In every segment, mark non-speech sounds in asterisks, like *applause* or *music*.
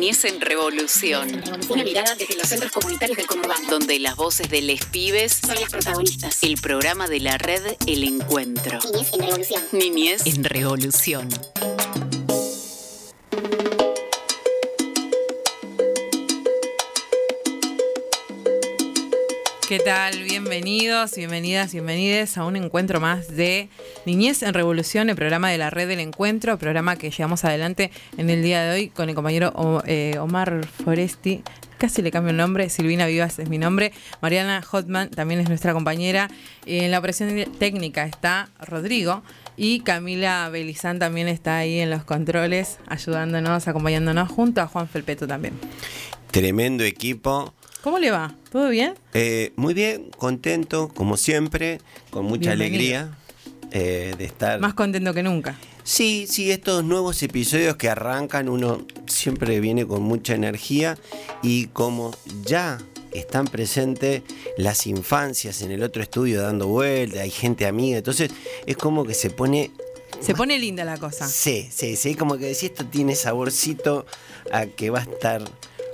Niñez en Revolución. Una mirada desde los centros comunitarios del conurbano. Donde las voces de les pibes son las protagonistas. El programa de la red El Encuentro. Niñez en Revolución. Niñez en Revolución. ¿Qué tal? Bienvenidos, bienvenidas, bienvenides a un encuentro más de Niñez en Revolución, el programa de la Red del Encuentro, programa que llevamos adelante en el día de hoy con el compañero eh, Omar Foresti. Casi le cambio el nombre, Silvina Vivas es mi nombre, Mariana Hotman también es nuestra compañera. En la operación técnica está Rodrigo y Camila Belizán también está ahí en los controles, ayudándonos, acompañándonos, junto a Juan Felpeto también. Tremendo equipo ¿Cómo le va? ¿Todo bien? Eh, muy bien, contento, como siempre, con mucha alegría eh, de estar. Más contento que nunca. Sí, sí, estos nuevos episodios que arrancan, uno siempre viene con mucha energía y como ya están presentes las infancias en el otro estudio dando vueltas, hay gente amiga, entonces es como que se pone se pone linda la cosa. Sí, sí, sí, como que si esto tiene saborcito a que va a estar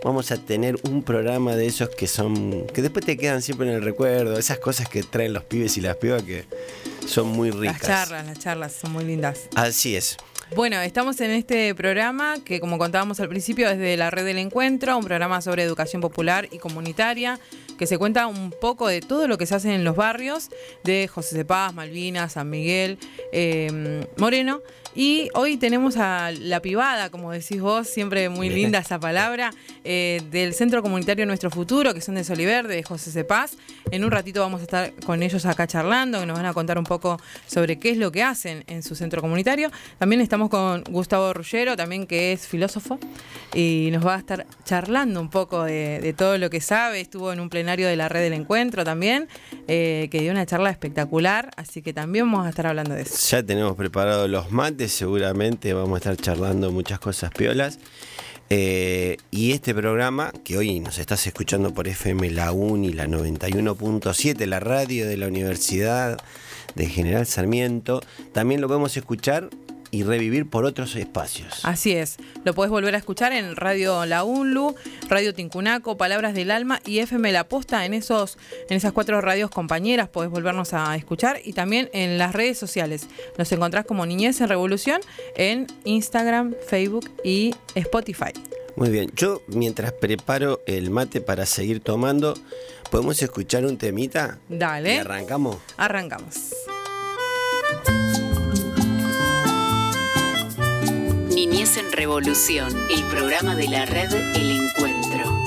vamos a tener un programa de esos que son. que después te quedan siempre en el recuerdo, esas cosas que traen los pibes y las pibas que son muy ricas. Las charlas, las charlas son muy lindas. Así es. Bueno, estamos en este programa que, como contábamos al principio, es de la Red del Encuentro, un programa sobre educación popular y comunitaria, que se cuenta un poco de todo lo que se hace en los barrios de José de Paz, Malvinas, San Miguel, eh, Moreno. Y hoy tenemos a la pibada, como decís vos, siempre muy linda esa palabra, eh, del Centro Comunitario Nuestro Futuro, que son de Soliver, de José Cepaz. En un ratito vamos a estar con ellos acá charlando, que nos van a contar un poco sobre qué es lo que hacen en su centro comunitario. También estamos con Gustavo Rullero, también que es filósofo, y nos va a estar charlando un poco de, todo lo que sabe. Estuvo en un plenario de la red del encuentro también, eh, que dio una charla espectacular, así que también vamos a estar hablando de eso. Ya tenemos preparados los mates seguramente vamos a estar charlando muchas cosas piolas. Eh, y este programa, que hoy nos estás escuchando por FM La Uni, la 91.7, la radio de la Universidad de General Sarmiento, también lo podemos escuchar y revivir por otros espacios. Así es, lo puedes volver a escuchar en Radio La UNLU, Radio Tincunaco, Palabras del Alma y FM La Posta, en, esos, en esas cuatro radios compañeras podés volvernos a escuchar y también en las redes sociales. Nos encontrás como Niñez en Revolución en Instagram, Facebook y Spotify. Muy bien, yo mientras preparo el mate para seguir tomando, ¿podemos escuchar un temita? Dale. ¿Y arrancamos? Arrancamos. Niñez en Revolución, el programa de la red El Encuentro.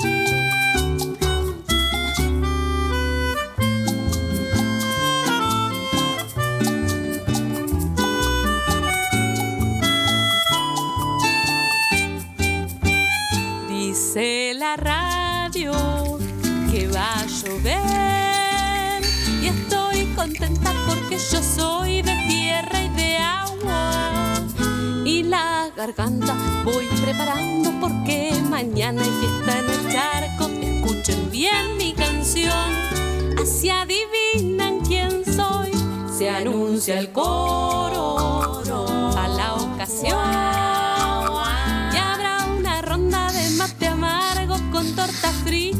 Dice la radio que va a llover y estoy contenta porque yo soy de tierra y de agua la garganta voy preparando porque mañana hay fiesta en el charco. Escuchen bien mi canción, así adivinan quién soy. Se anuncia el coro a la ocasión. Y habrá una ronda de mate amargo con torta frita.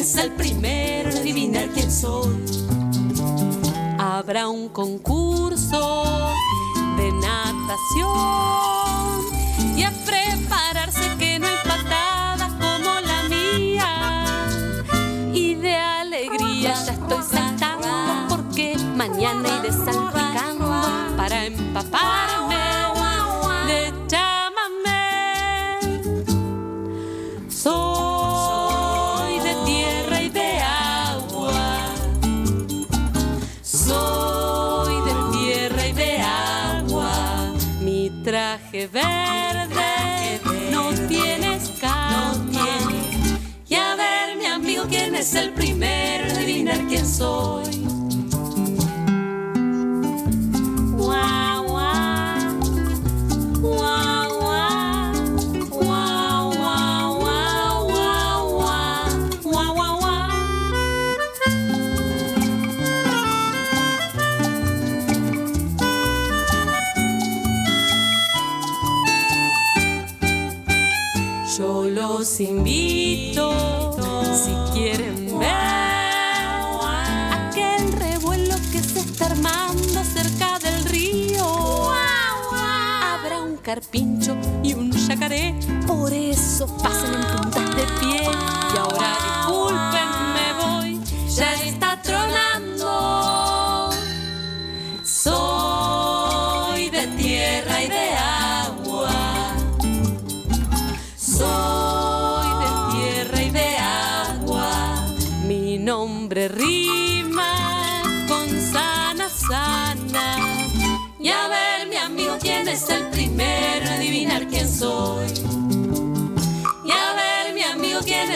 Es el primero en adivinar quién soy. Habrá un concurso de natación y a prepararse que no hay patada como la mía. Y de alegría ya estoy saltando porque mañana iré salpicando para empaparme Mi traje verde no tienes cama. Y a ver, mi amigo, quién es el primero en adivinar quién soy. Invito, si quieren ver aquel revuelo que se está armando cerca del río. Habrá un carpincho y un yacaré, por eso pasen en puntas de pie. Y ahora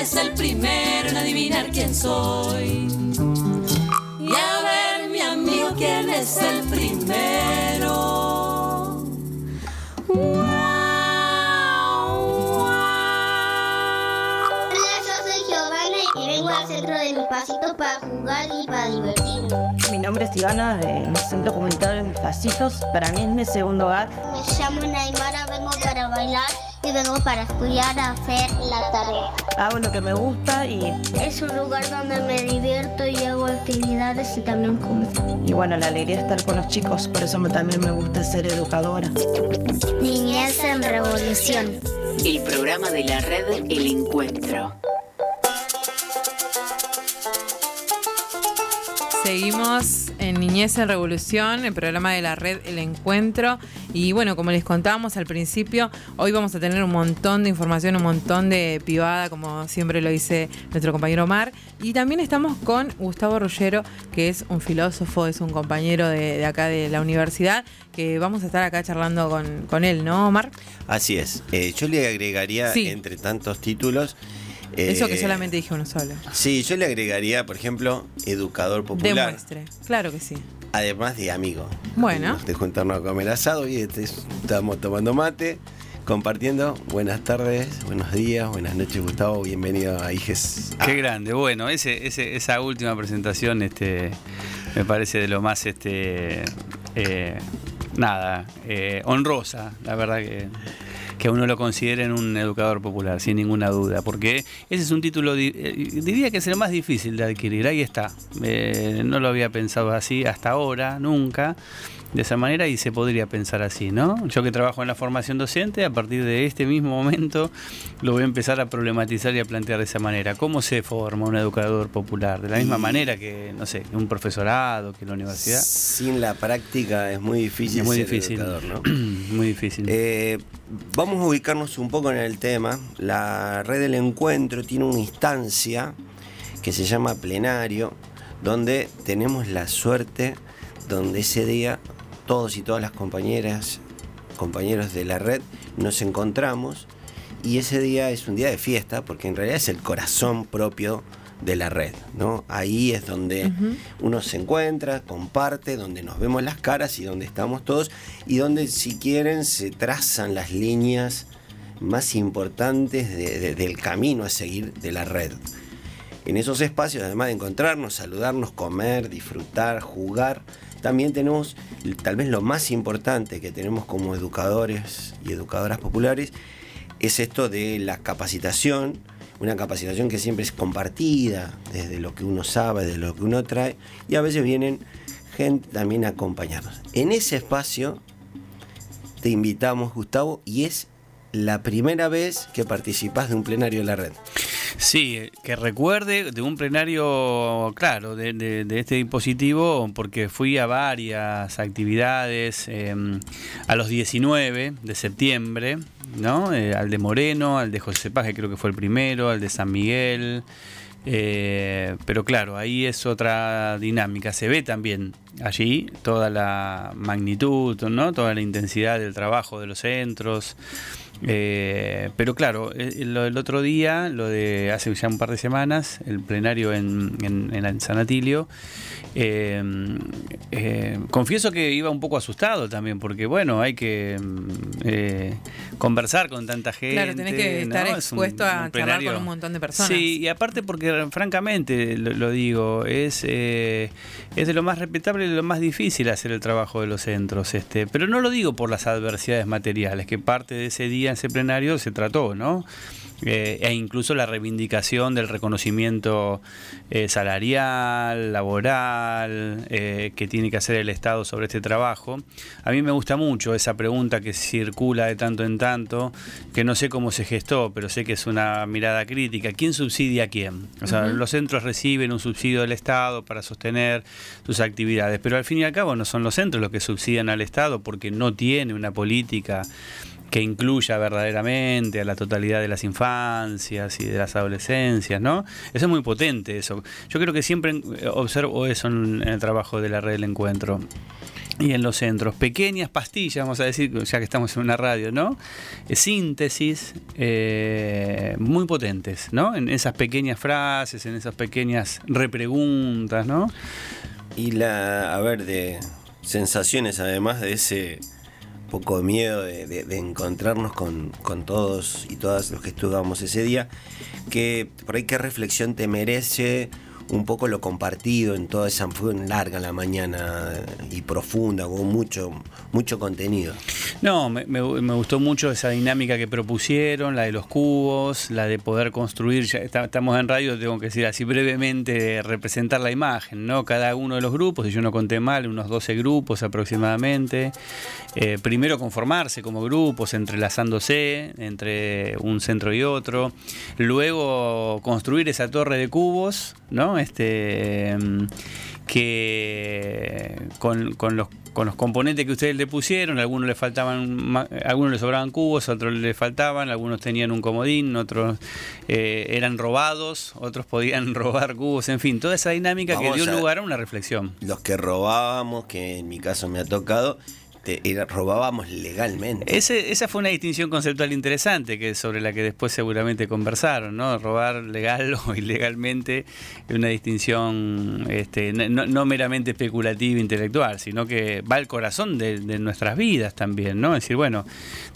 amigo, quién es el primero en adivinar quién soy. Y a ver, mi amigo, quién es el primero. Hola, yo soy Giovanna y vengo al centro de mi pasito para jugar y para divertirme. Mi nombre es Ivana, del Centro Comunitario de Mis Pasitos. Para mí es mi segundo hogar. Me llamo Naimara, vengo para bailar y vengo para estudiar a hacer la tarea. Hago lo que me gusta y, Es un lugar donde me divierto y hago actividades y también como. y bueno, la alegría de estar con los chicos. Por eso me- también me gusta ser educadora. Niñez en revolución. El programa de la red El Encuentro. Seguimos en Niñez en Revolución, el programa de la red El Encuentro. Y bueno, como les contábamos al principio, hoy vamos a tener un montón de información, un montón de pivada, como siempre lo dice nuestro compañero Omar. Y también estamos con Gustavo Rullero, que es un filósofo, es un compañero de, de acá de la universidad, que vamos a estar acá charlando con, con él, ¿no, Omar? Así es. Eh, yo le agregaría, Sí. entre tantos títulos. Eso que eh, solamente dije uno solo. Sí, yo le agregaría, por ejemplo, educador popular. Demuestre. Claro que sí. Además de amigo. Bueno. De juntarnos a comer asado y este, estamos tomando mate, compartiendo. Buenas tardes, buenos días, buenas noches, Gustavo. Bienvenido a IGES. Qué grande. Bueno, ese, ese- esa última presentación este, me parece de lo más, este, eh, nada, eh, honrosa, la verdad que, que uno lo considere en un educador popular, sin ninguna duda, porque ese es un título, eh, diría que es el más difícil de adquirir, ahí está. Eh, no lo había pensado así hasta ahora, nunca. De esa manera y se podría pensar así, ¿no? Yo que trabajo en la formación docente, a partir de este mismo momento lo voy a empezar a problematizar y a plantear de esa manera. ¿Cómo se forma un educador popular? De la misma Y- manera que, no sé, un profesorado, que la universidad. Sin la práctica es muy difícil Es muy ser difícil. educador, ¿no? *clears throat* Muy difícil. Eh, vamos a ubicarnos un poco en el tema. La red del encuentro tiene una instancia que se llama plenario, donde tenemos la suerte, donde ese día todos y todas las compañeras, compañeros de la red, nos encontramos y ese día es un día de fiesta porque en realidad es el corazón propio de la red, ¿no? Ahí es donde uno se encuentra, comparte, donde nos vemos las caras y donde estamos todos y donde si quieren se trazan las líneas más importantes de- de- del camino a seguir de la red. En esos espacios, además de encontrarnos, saludarnos, comer, disfrutar, jugar, también tenemos tal vez lo más importante que tenemos como educadores y educadoras populares, es esto de la capacitación, una capacitación que siempre es compartida, desde lo que uno sabe, de lo que uno trae, y a veces vienen gente también a acompañarnos. En ese espacio te invitamos, Gustavo, y es la primera vez que participas de un plenario de la red. Sí, que recuerde de un plenario, claro, de, de- de este dispositivo, porque fui a varias actividades, eh, a los 19 de septiembre, ¿no? Eh, al de Moreno, al de José Paz, que creo que fue el primero, al de San Miguel. eh, pero claro, ahí es otra dinámica. Se ve también allí toda la magnitud, ¿no? toda la intensidad del trabajo de los centros. Eh, pero claro, eh, lo del otro día, lo de hace ya un par de semanas, el plenario en, en, en San Atilio, eh, eh, confieso que iba un poco asustado también, porque bueno, hay que mm, eh, conversar con tanta gente. Claro, tenés que estar ¿no? Es un- expuesto a un charlar con un montón de personas. Sí, y aparte porque francamente lo, lo digo, es, eh, es de lo más respetable y de lo más difícil hacer el trabajo de los centros. Este, pero no lo digo por las adversidades materiales, que parte de ese día, en ese plenario, se trató, ¿no? Eh, e incluso la reivindicación del reconocimiento eh, salarial, laboral, eh, que tiene que hacer el Estado sobre este trabajo. A mí me gusta mucho esa pregunta que circula de tanto en tanto, que no sé cómo se gestó, pero sé que es una mirada crítica. ¿Quién subsidia a quién? O sea, los centros reciben un subsidio del Estado para sostener sus actividades, pero al fin y al cabo no son los centros los que subsidian al Estado porque no tiene una política que incluya verdaderamente a la totalidad de las infancias y de las adolescencias, ¿no? Eso es muy potente, eso. Yo creo que siempre eh, observo eso en, el trabajo de la red del encuentro. Y en los centros, pequeñas pastillas, vamos a decir, ya que estamos en una radio, ¿no? Eh, Síntesis eh, muy potentes, ¿no? En esas pequeñas frases, en esas pequeñas repreguntas, ¿no? Y la, a ver, de sensaciones además de ese poco miedo de, de- de encontrarnos con, con todos y todas los que estuvimos ese día, que por ahí qué reflexión te merece un poco lo compartido en toda esa fue larga la mañana y profunda, con mucho, mucho contenido. No, me, gustó mucho esa dinámica que propusieron, la de los cubos, la de poder construir, estamos en radio, tengo que decir así brevemente, representar la imagen, ¿no? Cada uno de los grupos, si yo no conté mal, unos 12 grupos aproximadamente. Eh, primero conformarse como grupos, entrelazándose entre un centro y otro. Luego construir esa torre de cubos, ¿no? Este, em, que con, con los con los componentes que ustedes le pusieron, algunos le faltaban, algunos le sobraban cubos, otros le faltaban, algunos tenían un comodín, otros eh, eran robados, otros podían *laughs* robar cubos, en fin, toda esa dinámica Vamos que dio a- lugar a una reflexión. Los que robábamos, que en mi caso me ha tocado, te- era- robábamos legalmente. Ese- esa fue una distinción conceptual interesante que sobre la que después seguramente conversaron, ¿no? Robar legal o *laughs* ilegalmente es una distinción este, no, no meramente especulativa intelectual, sino que va al corazón de, de nuestras vidas también, ¿no? Es decir, bueno,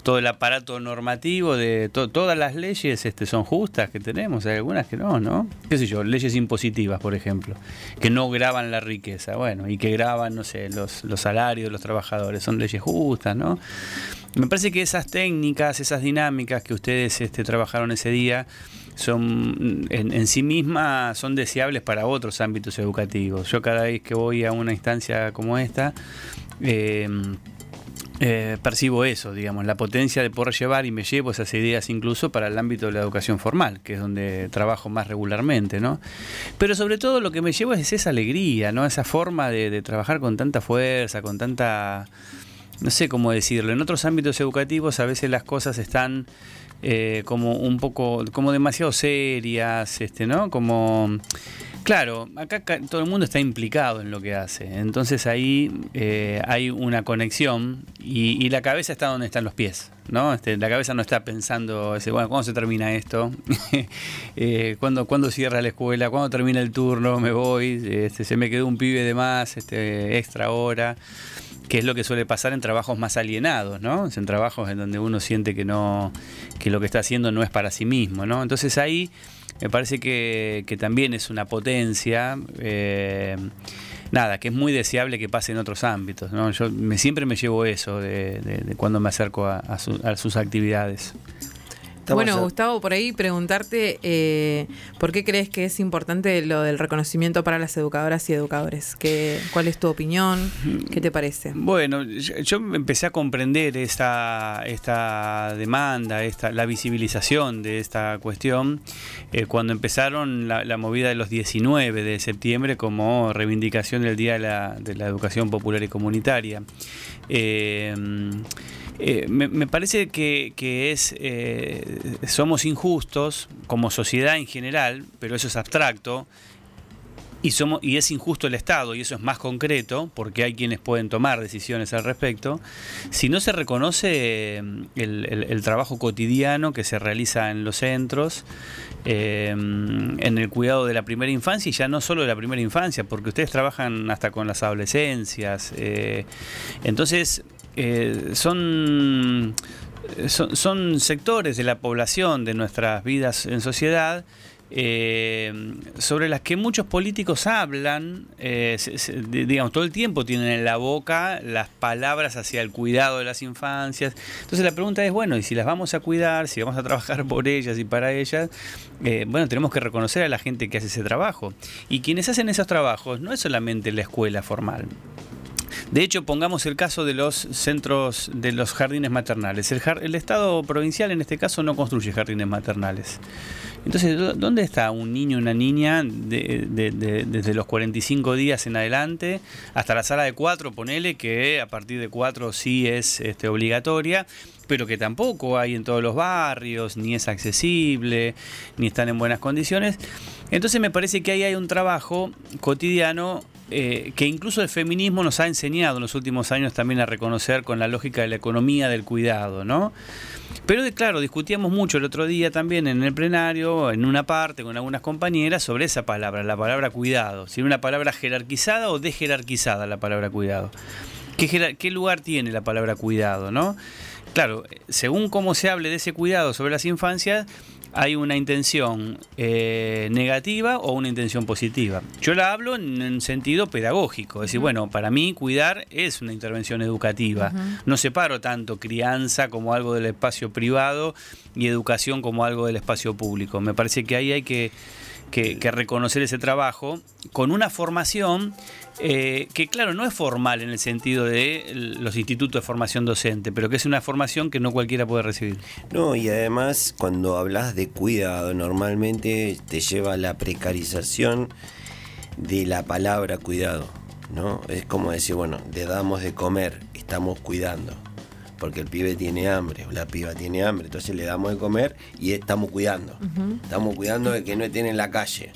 todo el aparato normativo de to- todas las leyes este, son justas que tenemos, hay algunas que no, ¿no? ¿Qué sé yo? Leyes impositivas, por ejemplo, que no graban la riqueza, bueno, y que graban, no sé, los, los salarios de los trabajadores, son leyes justas, ¿no? Me parece que esas técnicas, esas dinámicas que ustedes este, trabajaron ese día, son en, sí mismas son deseables para otros ámbitos educativos. Yo cada vez que voy a una instancia como esta, eh, eh, percibo eso, digamos, la potencia de poder llevar y me llevo esas ideas incluso para el ámbito de la educación formal, que es donde trabajo más regularmente, ¿no? Pero sobre todo lo que me llevo es esa alegría, ¿no? Esa forma de trabajar con tanta fuerza, con tanta, no sé cómo decirlo, en otros ámbitos educativos a veces las cosas están eh, como un poco, como demasiado serias, este, ¿no? Como Claro, acá todo el mundo está implicado en lo que hace, entonces ahí eh, hay una conexión y, y la cabeza está donde están los pies, ¿no? Este, la cabeza no está pensando, bueno, ¿cuándo se termina esto? *laughs* eh, ¿cuándo, cuándo cierra la escuela? ¿Cuándo termina el turno? ¿Me voy? Este, ¿Se me quedó un pibe de más? Este, extra hora que es lo que suele pasar en trabajos más alienados, ¿no? En trabajos en donde uno siente que no, que lo que está haciendo no es para sí mismo, ¿no? Entonces ahí me parece que, que también es una potencia, eh, nada, que es muy deseable que pase en otros ámbitos, ¿no? Yo me, siempre me llevo eso de, de- de cuando me acerco a sus actividades. Estamos bueno, a- Gustavo, por ahí preguntarte eh, por qué crees que es importante lo del reconocimiento para las educadoras y educadores. ¿Qué, ¿Cuál es tu opinión? ¿Qué te parece? Bueno, yo, yo empecé a comprender esta, esta demanda, esta, la visibilización de esta cuestión eh, cuando empezaron la, la movida de los 19 de septiembre como reivindicación del Día de la, de la Educación Popular y Comunitaria. Eh, eh, me, parece que, que es eh, somos injustos como sociedad en general, pero eso es abstracto, y, somos, y es injusto el Estado, y eso es más concreto, porque hay quienes pueden tomar decisiones al respecto, si no se reconoce el, el- el trabajo cotidiano que se realiza en los centros, eh, en el cuidado de la primera infancia, y ya no solo de la primera infancia, porque ustedes trabajan hasta con las adolescencias. eh, entonces, eh, son, son, sectores de la población, de nuestras vidas en sociedad, eh, sobre las que muchos políticos hablan, eh, digamos, todo el tiempo tienen en la boca las palabras hacia el cuidado de las infancias. Entonces la pregunta es, bueno, y si las vamos a cuidar, si vamos a trabajar por ellas y para ellas, bueno, tenemos que reconocer a la gente que hace ese trabajo. Y quienes hacen esos trabajos no es solamente la escuela formal. De hecho, pongamos el caso de los centros, de los jardines maternales. El, Estado provincial en este caso no construye jardines maternales. Entonces, ¿dó- ¿dónde está un niño una niña de- desde los 45 días en adelante hasta la sala de 4, ponele que a partir de 4 sí es este, obligatoria, pero que tampoco hay en todos los barrios, ni es accesible, ni están en buenas condiciones? Entonces me parece que ahí hay un trabajo cotidiano eh, que incluso el feminismo nos ha enseñado en los últimos años también a reconocer con la lógica de la economía del cuidado, ¿no? Pero claro, discutíamos mucho el otro día también en el plenario, en una parte con algunas compañeras, sobre esa palabra, la palabra cuidado. Si una palabra jerarquizada o desjerarquizada la palabra cuidado. ¿Qué, qué lugar tiene la palabra cuidado, no? Claro, según cómo se hable de ese cuidado sobre las infancias, hay una intención eh, negativa o una intención positiva. Yo la hablo en, en sentido pedagógico, es decir, bueno, para mí cuidar es una intervención educativa. No separo tanto crianza como algo del espacio privado y educación como algo del espacio público. Me parece que ahí hay que, que- que reconocer ese trabajo con una formación eh, que, claro, no es formal en el sentido de los institutos de formación docente, pero que es una formación que no cualquiera puede recibir. No, y además cuando hablas de cuidado, normalmente te lleva a la precarización de la palabra cuidado, ¿no? Es como decir, bueno, le damos de comer, estamos cuidando, porque el pibe tiene hambre, o la piba tiene hambre, entonces le damos de comer y estamos cuidando. Estamos cuidando de que no estén en la calle.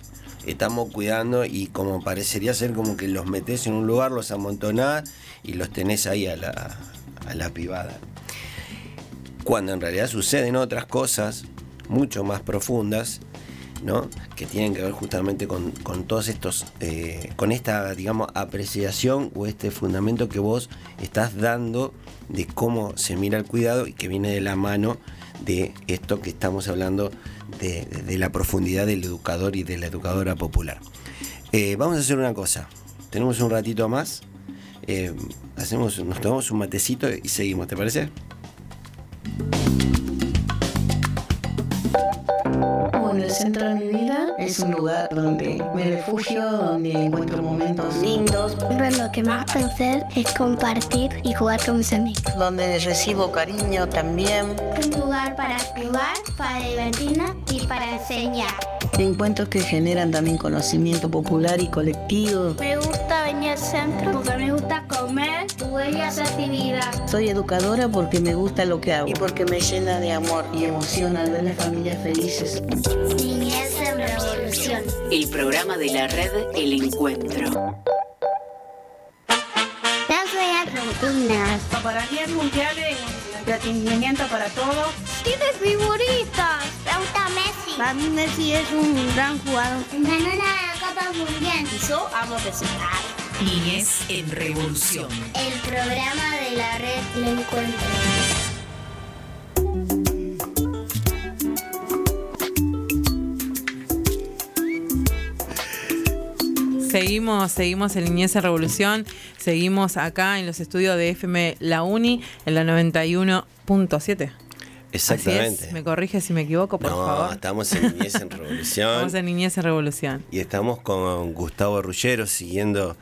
Estamos cuidando y como parecería ser como que los metés en un lugar, los amontonás y los tenés ahí a la, a la pibada cuando en realidad suceden otras cosas mucho más profundas, ¿no? Que tienen que ver justamente con, todos estos, eh, con esta, digamos, apreciación o este fundamento que vos estás dando de cómo se mira el cuidado y que viene de la mano de esto que estamos hablando de la profundidad del educador y de la educadora popular. Eh, vamos a hacer una cosa, tenemos un ratito más, eh, hacemos, nos tomamos un matecito y seguimos, ¿te parece? Bueno, el centro de mi vida es un lugar donde me refugio, donde encuentro momentos lindos, Pero lo que más puedo hacer es compartir y jugar con mis amigos. donde recibo cariño también. Un lugar para jugar, para divertirnos y para enseñar. Encuentros que generan también conocimiento popular y colectivo. Me gusta venir al centro porque me gusta comer y hacer actividades. Soy educadora porque me gusta lo que hago y porque me llena de amor y emoción al ver las familias felices. Niñez en revolución. El programa de la red El Encuentro. Las veas rutinas. Para mí el mundial es entretenimiento para todos. ¿Tienes figuritas? Me gusta Messi. Para mí Messi es un gran jugador. Ganó la Copa Mundial. Yo amo recitar. Niñez en Revolución. El programa de la red lo encuentro. Seguimos, seguimos en Niñez en Revolución, seguimos acá en los estudios de FM La Uni, en la 91.7. Así Exactamente. es, me corrige si me equivoco, por no, favor. estamos en Niñez en *laughs* Revolución. Estamos en Niñez en Revolución. Y estamos con Gustavo Rullero siguiendo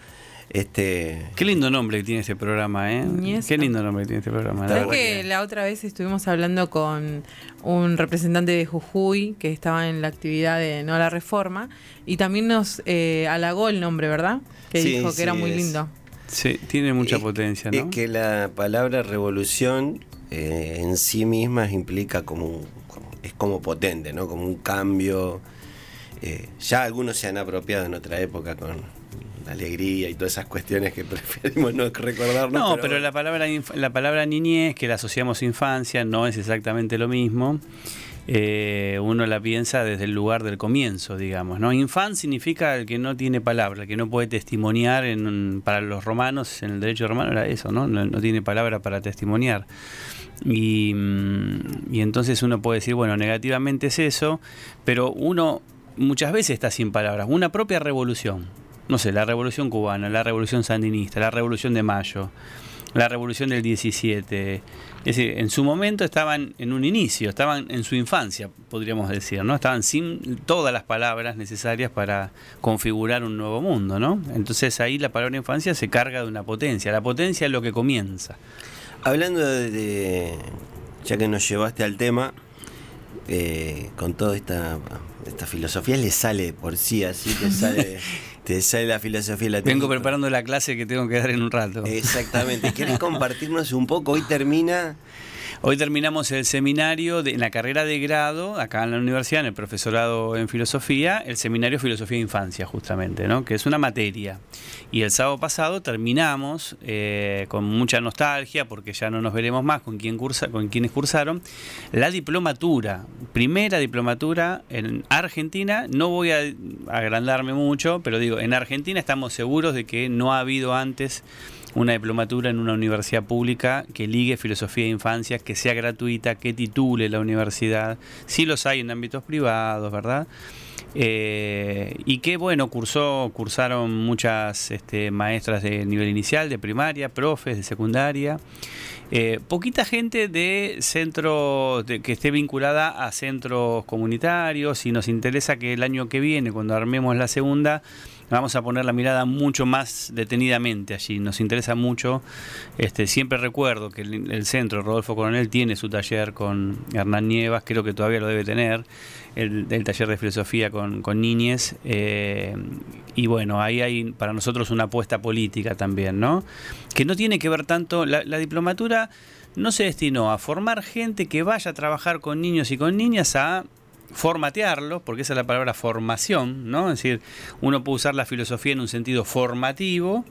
este. Qué lindo nombre que tiene este programa, ¿eh? Qué lindo nombre que tiene este programa. ¿Sabes que la otra vez estuvimos hablando con un representante de Jujuy que estaba en la actividad de No a la Reforma y también nos eh, halagó el nombre, ¿verdad? Que Sí, dijo que era muy es- lindo. Sí, tiene mucha es- potencia, Es ¿no? que la palabra revolución eh, en sí misma implica como, un- como- es como potente, ¿no? Como un cambio eh, ya algunos se han apropiado en otra época con alegría y todas esas cuestiones que *laughs* preferimos no recordarnos. No, pero, la, palabra, la palabra niñez, que la asociamos a infancia, no es exactamente lo mismo. Eh, uno la piensa desde el lugar del comienzo, digamos. ¿no? Infan significa el que no tiene palabra, el que no puede testimoniar. En, para los romanos, en el derecho romano era eso, ¿no? No, no tiene palabra para testimoniar. Y, mm, y entonces uno puede decir, bueno, negativamente es eso, pero uno muchas veces está sin palabras. Una propia revolución, no sé, la revolución cubana, la revolución sandinista, la revolución de mayo, la revolución del 17. Es decir, en su momento estaban en un inicio, estaban en su infancia, podríamos decir, ¿no? Estaban sin todas las palabras necesarias para configurar un nuevo mundo, ¿no? Entonces ahí la palabra infancia se carga de una potencia. La potencia es lo que comienza. Hablando de, de- ya que nos llevaste al tema, eh, con toda esta, esta filosofía le sale por sí, así te sale, *laughs* te sale la filosofía Vengo latina. preparando la clase que tengo que dar en un rato. Exactamente. ¿Querés *laughs* compartirnos un poco? Hoy termina. Hoy terminamos el seminario en la carrera de grado, acá en la universidad, en el profesorado en filosofía, el seminario Filosofía de Infancia, justamente, ¿no? que es una materia. Y el sábado pasado terminamos eh, con mucha nostalgia, porque ya no nos veremos más con, quien cursa, con quienes cursaron, la diplomatura, primera diplomatura en Argentina. No voy a agrandarme mucho, pero digo, en Argentina estamos seguros de que no ha habido antes una diplomatura en una universidad pública que ligue filosofía de infancia, que sea gratuita, que titule la universidad. Sí los hay en ámbitos privados, ¿verdad? Eh, y que bueno, cursó, cursaron muchas este, maestras de nivel inicial, de primaria, profes de secundaria. Eh, poquita gente de centros de- que esté vinculada a centros comunitarios y nos interesa que el año que viene, cuando armemos la segunda, vamos a poner la mirada mucho más detenidamente allí. Nos interesa mucho. Este, siempre recuerdo que el, el centro Rodolfo Coronel tiene su taller con Hernán Nievas, creo que todavía lo debe tener, el, taller de filosofía con, niñes. eh, y bueno, ahí hay para nosotros una apuesta política también, ¿no? Que no tiene que ver tanto, la, la diplomatura no se destinó a formar gente que vaya a trabajar con niños y con niñas a formatearlos, porque esa es la palabra formación, ¿no? Es decir, uno puede usar la filosofía en un sentido formativo,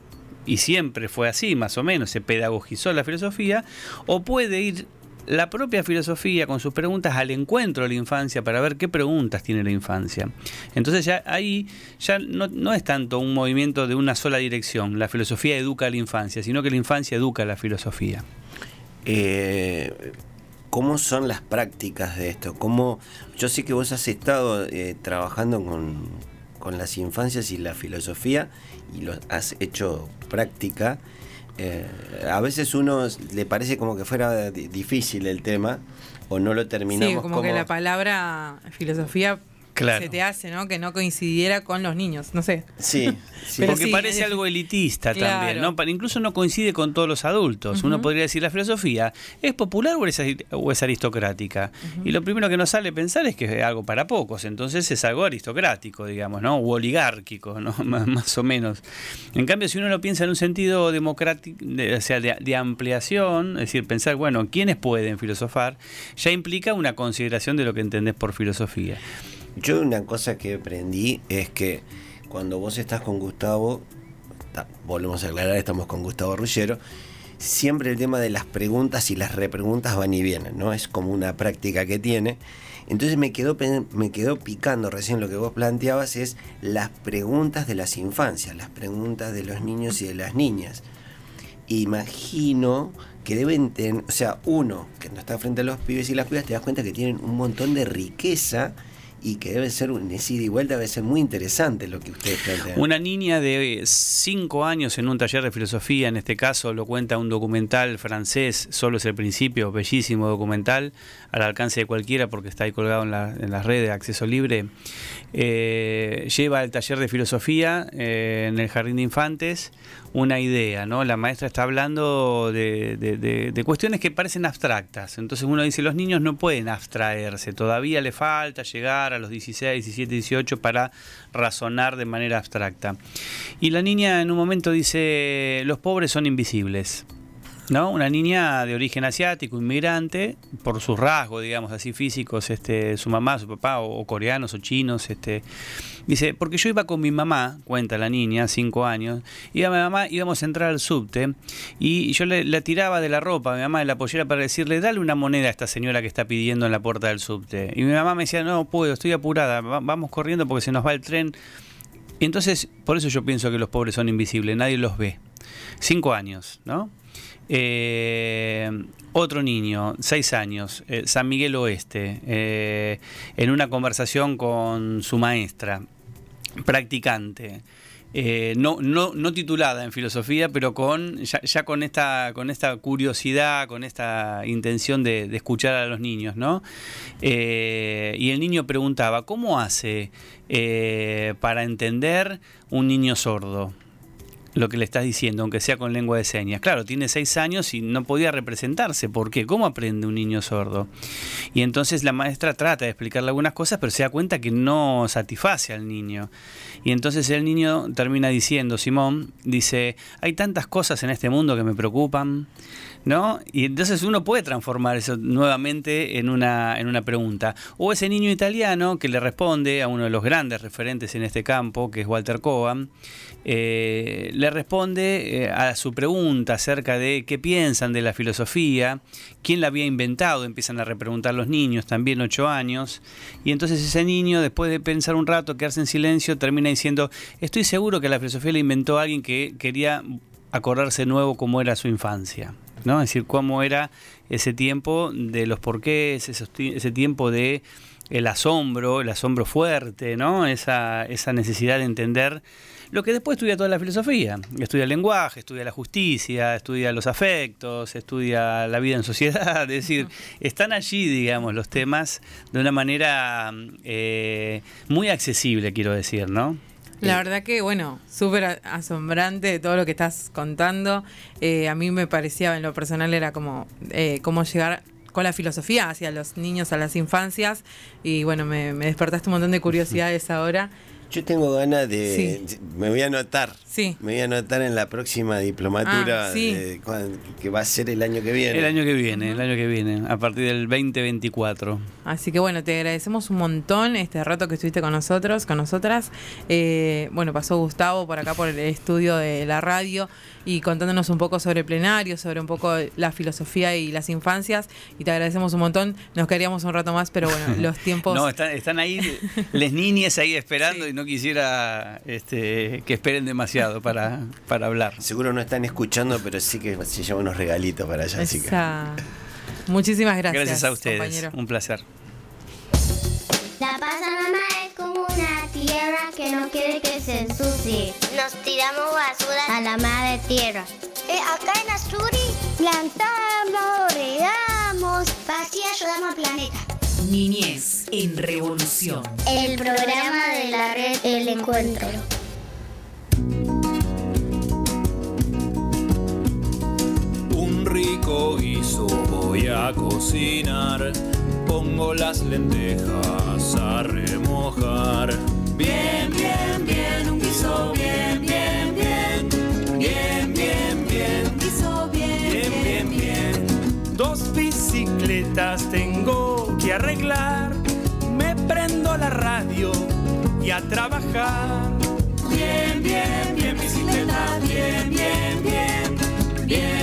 y siempre fue así, más o menos, se pedagogizó la filosofía, o puede ir la propia filosofía con sus preguntas al encuentro de la infancia para ver qué preguntas tiene la infancia. Entonces ya ahí ya no, no es tanto un movimiento de una sola dirección, la filosofía educa a la infancia, sino que la infancia educa a la filosofía. Eh, ¿Cómo son las prácticas de esto? ¿Cómo, yo sé que vos has estado eh, trabajando con, con las infancias y la filosofía y lo has hecho práctica. Eh, a veces uno le parece como que fuera di- difícil el tema o no lo terminamos Sí, como, que la palabra filosofía Claro. se te hace, ¿no? Que no coincidiera con los niños, no sé. Sí, *laughs* sí. Porque sí, parece es- algo elitista Claro. también, ¿no? Incluso no coincide con todos los adultos. Uno podría decir, ¿la filosofía es popular o es, o es aristocrática? Y lo primero que nos sale pensar es que es algo para pocos, entonces es algo aristocrático, digamos, ¿no? O oligárquico, ¿no? *laughs* Más, más o menos. En cambio, si uno lo piensa en un sentido democrático, de- o sea, de, de ampliación, es decir, pensar, bueno, ¿quiénes pueden filosofar? Ya implica una consideración de lo que entendés por filosofía. Yo una cosa que aprendí es que cuando vos estás con Gustavo, ta- volvemos a aclarar, estamos con Gustavo Ruggero, siempre el tema de las preguntas y las repreguntas van y vienen, ¿no? Es como una práctica que tiene. Entonces me quedó, me quedó picando recién lo que vos planteabas, es las preguntas de las infancias, las preguntas de los niños y de las niñas. Imagino que deben tener, o sea, uno que no está frente a los pibes y las pibas, te das cuenta que tienen un montón de riqueza y que debe ser un ida y vuelta, debe ser muy interesante lo que ustedes plantean. Una niña de 5 años en un taller de filosofía, en este caso lo cuenta un documental francés, solo es el principio, bellísimo documental, al alcance de cualquiera porque está ahí colgado en, la- las redes de acceso libre. Eh, lleva al taller de filosofía eh, en el jardín de infantes una idea, ¿no? La maestra está hablando de, de- de- cuestiones que parecen abstractas. Entonces uno dice, los niños no pueden abstraerse, todavía le falta llegar a los 16, 17, 18 para razonar de manera abstracta. Y la niña en un momento dice, los pobres son invisibles. ¿no? Una niña de origen asiático, inmigrante, por sus rasgos, digamos así, físicos, este, su mamá, su papá, o, o coreanos o chinos, este. Dice, porque yo iba con mi mamá, cuenta la niña, cinco años, iba mi mamá, íbamos a entrar al subte, y yo le, le tiraba de la ropa a mi mamá de la pollera para decirle, dale una moneda a esta señora que está pidiendo en la puerta del subte. Y mi mamá me decía, no puedo, estoy apurada, va- vamos corriendo porque se nos va el tren. Y entonces, por eso yo pienso que los pobres son invisibles, nadie los ve. Cinco años, ¿no? Eh, otro niño, seis años, eh, San Miguel Oeste, eh, en una conversación con su maestra, practicante. no, no, no titulada en filosofía, pero con ya, con esta con esta curiosidad, con esta intención de, escuchar a los niños, ¿no? Y el niño preguntaba, ¿cómo hace para entender un niño sordo? Lo que le estás diciendo, aunque sea con lengua de señas. Claro, tiene seis años y no podía representarse. ¿Por qué? ¿Cómo aprende un niño sordo? Y entonces la maestra trata de explicarle algunas cosas, pero se da cuenta que no satisface al niño. Y entonces el niño termina diciendo, Simón, dice, hay tantas cosas en este mundo que me preocupan. ¿No? Y entonces uno puede transformar eso nuevamente en una, en una pregunta. O ese niño italiano que le responde a uno de los grandes referentes en este campo, que es Walter Cohen, eh, le responde eh, a su pregunta acerca de qué piensan de la filosofía, quién la había inventado, empiezan a repreguntar los niños, también ocho años, y entonces ese niño, después de pensar un rato, quedarse en silencio, termina diciendo, estoy seguro que la filosofía la inventó alguien que quería acordarse nuevo cómo era su infancia. ¿no? Es decir, cómo era ese tiempo de los porqués, ti- ese tiempo de el asombro, el asombro fuerte, ¿no? Esa, esa necesidad de entender lo que después estudia toda la filosofía. Estudia el lenguaje, estudia la justicia, estudia los afectos, estudia la vida en sociedad. *laughs* Es decir, están allí, digamos, los temas de una manera eh, muy accesible, quiero decir, ¿no? La verdad que, bueno, súper asombrante todo lo que estás contando. Eh, a mí me parecía, en lo personal, era como eh, cómo llegar con la filosofía hacia los niños, a las infancias. Y bueno, me, me despertaste un montón de curiosidades ahora. Yo tengo ganas de. Me voy a anotar. Sí. Me voy a anotar en la próxima diplomatura Ah, sí. de cuan- que va a ser el año que viene. El año que viene, el año que viene, a partir del 2024. Así que bueno, te agradecemos un montón este rato que estuviste con nosotros, con nosotras. Eh, bueno, pasó Gustavo por acá por el estudio de la radio y contándonos un poco sobre plenario, sobre un poco la filosofía y las infancias. Y te agradecemos un montón. Nos quedaríamos un rato más, pero bueno, *laughs* los tiempos. No, están, están ahí les niñes ahí esperando *laughs* y no quisiera este, que esperen demasiado para, para hablar. Seguro no están escuchando, pero sí que se llevan unos regalitos para allá. Así que. Muchísimas gracias. Gracias a ustedes, compañero. un placer. La Pasanama es como una tierra que no quiere que se ensucie. Nos tiramos basura a la madre tierra. Eh, acá en Asturi plantamos, regamos, así ayudamos al planeta. Niñez en revolución. El programa de la red El Encuentro. Un rico guiso voy a cocinar. Pongo las lentejas a remojar. Bien, bien, bien, un guiso bien, bien, bien. Bien, bien, bien. Guiso bien, Bien, bien, bien. Dos bicicletas tengo que arreglar. Me prendo la radio y a trabajar. Bien, bien, bien, bicicleta. Bien, bien, bien. Bien, bien,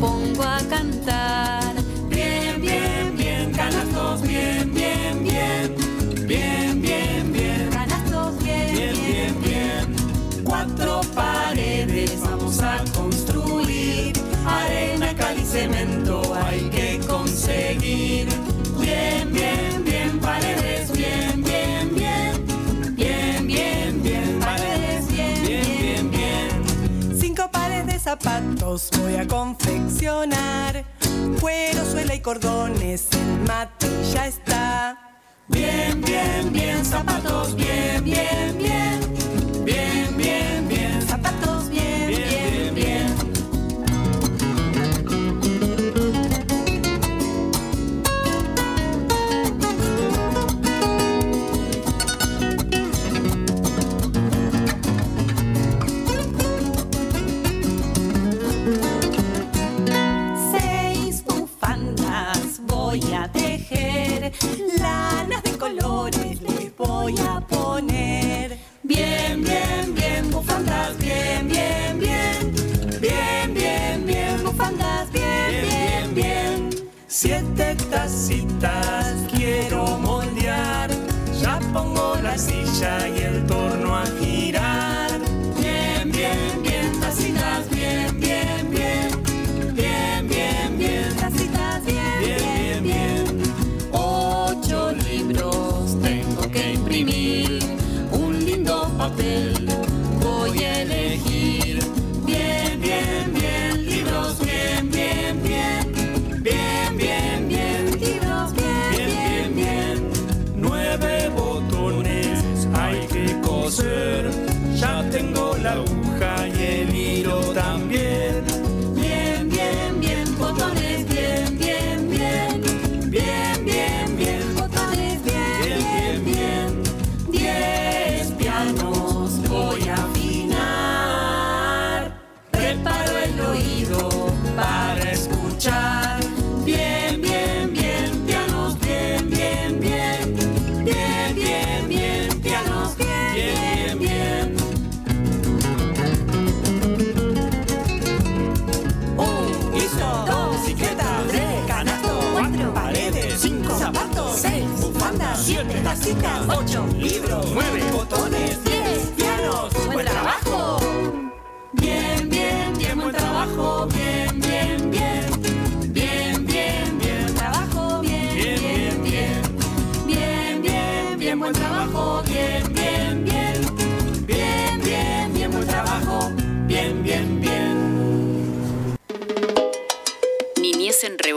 y me zapatos voy a confeccionar. Cuero, suela y cordones, el mate ya está. Bien, bien, bien. Zapatos, bien, bien, bien. Bien, bien, bien. Zapatos tejer, lanas de colores les voy a poner. Bien, bien, bien, bufandas, bien, bien, bien. Bien, bien, bien, bufandas, bien, bien, bien. Siete tacitas quiero moldear, ya pongo la silla y el torno aquí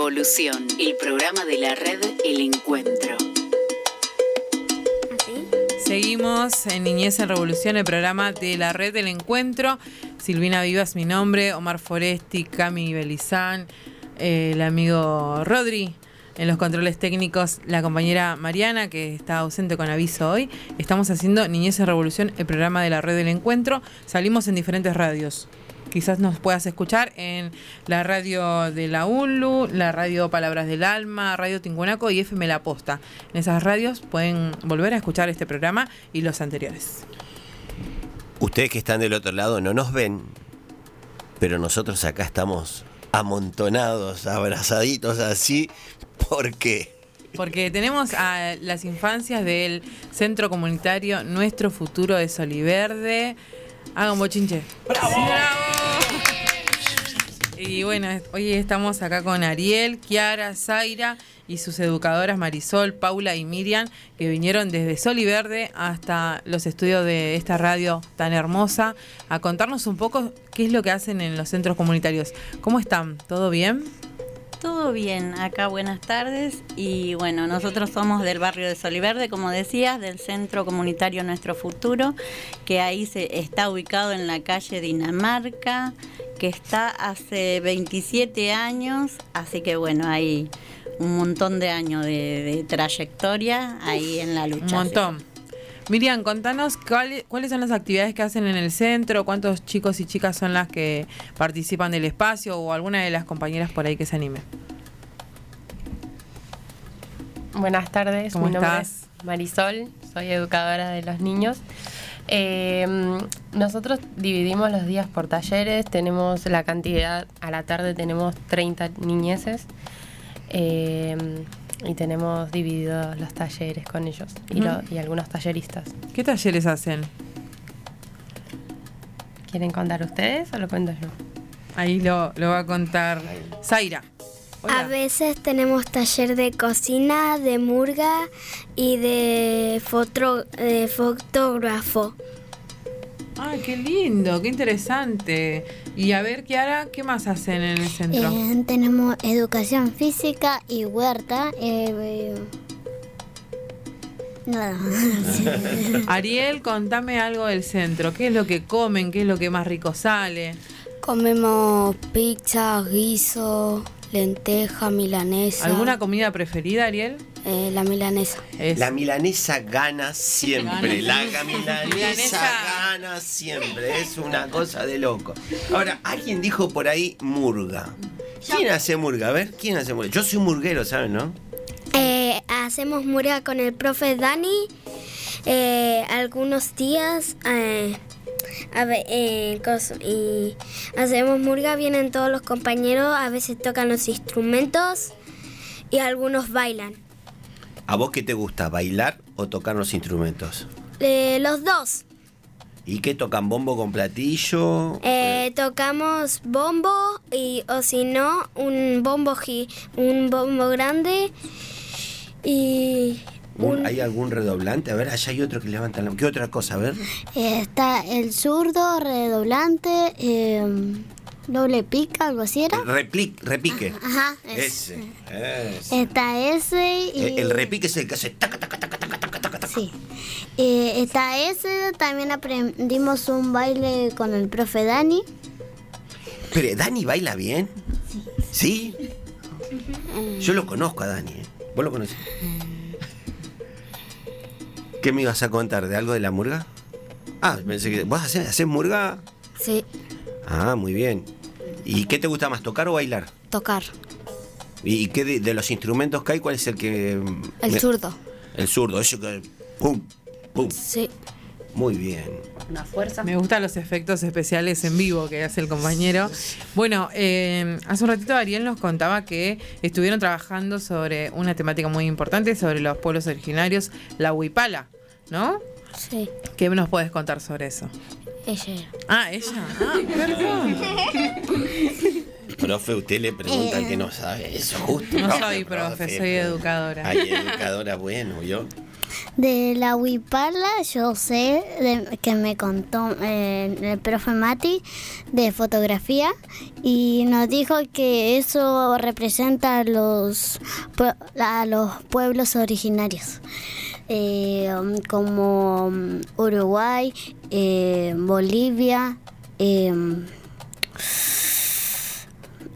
El programa de la red El Encuentro. Seguimos en Niñez en Revolución, el programa de la red del encuentro. Silvina Vivas, mi nombre, Omar Foresti, Cami Belizán, eh, el amigo Rodri. En los controles técnicos, la compañera Mariana, que está ausente con aviso hoy. Estamos haciendo Niñez en Revolución, el programa de la red del encuentro. Salimos en diferentes radios. Quizás nos puedas escuchar en la radio de la ULU, la radio Palabras del Alma, Radio Tingunaco y FM La Posta. En esas radios pueden volver a escuchar este programa y los anteriores. Ustedes que están del otro lado no nos ven, pero nosotros acá estamos amontonados, abrazaditos así, porque Porque tenemos a las infancias del Centro Comunitario Nuestro Futuro de Soliverde. Hagan bochinche. ¡Bravo! Y bueno, hoy estamos acá con Ariel, Kiara, Zaira y sus educadoras Marisol, Paula y Miriam, que vinieron desde Soliverde hasta los estudios de esta radio tan hermosa a contarnos un poco qué es lo que hacen en los centros comunitarios. ¿Cómo están? ¿Todo bien? Todo bien, acá buenas tardes y bueno, nosotros somos del barrio de Soliverde, como decías, del Centro Comunitario Nuestro Futuro, que ahí se está ubicado en la calle Dinamarca, que está hace 27 años, así que bueno, hay un montón de años de, de trayectoria ahí en la lucha. Un montón. Miriam, contanos cuál- cuáles son las actividades que hacen en el centro, cuántos chicos y chicas son las que participan del espacio o alguna de las compañeras por ahí que se anime. Buenas tardes, ¿Cómo mi nombre estás? es Marisol, soy educadora de los niños. Eh, nosotros dividimos los días por talleres, tenemos la cantidad, a la tarde tenemos 30 niñeces eh, y tenemos divididos los talleres con ellos y, lo- Ujú. y algunos talleristas. ¿Qué talleres hacen? ¿Quieren contar ustedes o lo cuento yo? Ahí lo, lo va a contar Zaira. A veces tenemos taller de cocina, de murga y de, foto- de fotógrafo. Ay, qué lindo, qué interesante. Y a ver, Kiara, ¿qué más hacen en el centro? Eh, tenemos educación física y huerta. eh, eh, nada. *laughs* Ariel, contame algo del centro. ¿Qué es lo que comen? ¿Qué es lo que más rico sale? Comemos pizza, guiso, lenteja, milanesa. ¿Alguna comida preferida, Ariel? Eh, la milanesa. la milanesa gana siempre. Gana. La milanesa Milanesa. gana siempre. Es una cosa de loco. Ahora, alguien dijo por ahí murga. ¿Quién hace murga? A ver, ¿quién hace murga? Yo soy murguero, ¿saben, no? Eh, hacemos murga con el profe Dani. eh, algunos días. eh, a ver, eh, y hacemos murga, vienen todos los compañeros, a veces tocan los instrumentos y algunos bailan. ¿A vos qué te gusta, bailar o tocar los instrumentos? Eh, los dos. ¿Y qué tocan? ¿Bombo con platillo? Eh, tocamos bombo y o si no un bombo gi- un bombo grande y Un- ¿Hay algún redoblante? A ver, allá hay otro que levanta la ¿Qué otra cosa? A ver. eh, está el zurdo, redoblante, eh, doble pica, algo así era. Repli- repique. Ajá, Ese. ese. Está ese y El, el repique es el que hace taca, taca, taca. Sí. Eh, está ese, también aprendimos un baile con el profe Dani. Pero Dani baila bien. ¿Sí? Yo lo conozco a Dani. ¿eh? ¿Vos lo conocés? ¿Qué me ibas a contar? ¿De algo de la murga? Ah, pensé que. ¿Vos hacés, hacés murga? Sí, Ah, muy bien. ¿Y qué te gusta más, tocar o bailar? tocar. ¿Y qué de, de los instrumentos que hay, cuál es el que. El me- zurdo. El zurdo, eso que. ¡Pum! ¡Pum! Sí. Muy bien. Una fuerza. Me gustan los efectos especiales en vivo que hace el compañero. Bueno, eh, hace un ratito Ariel nos contaba que estuvieron trabajando sobre una temática muy importante, sobre los pueblos originarios, la huipala, ¿no? Sí. ¿Qué nos puedes contar sobre eso? Ella era. Ah, ella. Ah, perdón. Profe, usted le pregunta que no sabe eso, justo. No soy profe, soy educadora. Ay, educadora, bueno, yo. De la huipala yo sé de- que me contó eh, el profe Mati de fotografía y nos dijo que eso representa a los, a los pueblos originarios. eh, como um, Uruguay, eh, Bolivia,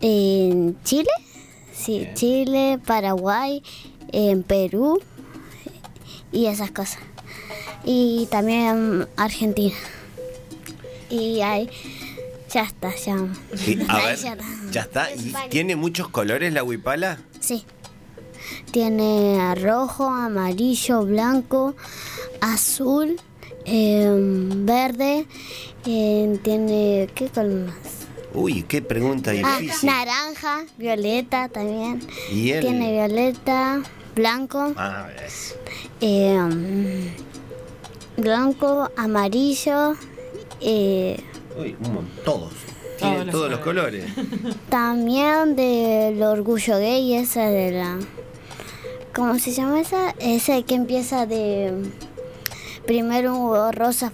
en Chile, sí, Chile, Paraguay, en Perú y esas cosas. Y también Argentina. Y ahí ya está, ya. A ver, ya está. ya está. ¿Y tiene muchos colores la huipala? Sí. Tiene rojo, amarillo, blanco, azul, em, verde. em, tiene. ¿Qué color más? Uy, qué pregunta Ah, difícil. naranja, violeta también. ¿Y el- Tiene violeta, blanco, Ah, es- em, blanco, amarillo. eh, Uy, un montón. Todos. Tiene los todos los colores. *laughs* También del orgullo gay, esa de la. ¿Cómo se llama esa? Esa que empieza de. Primero un rosa,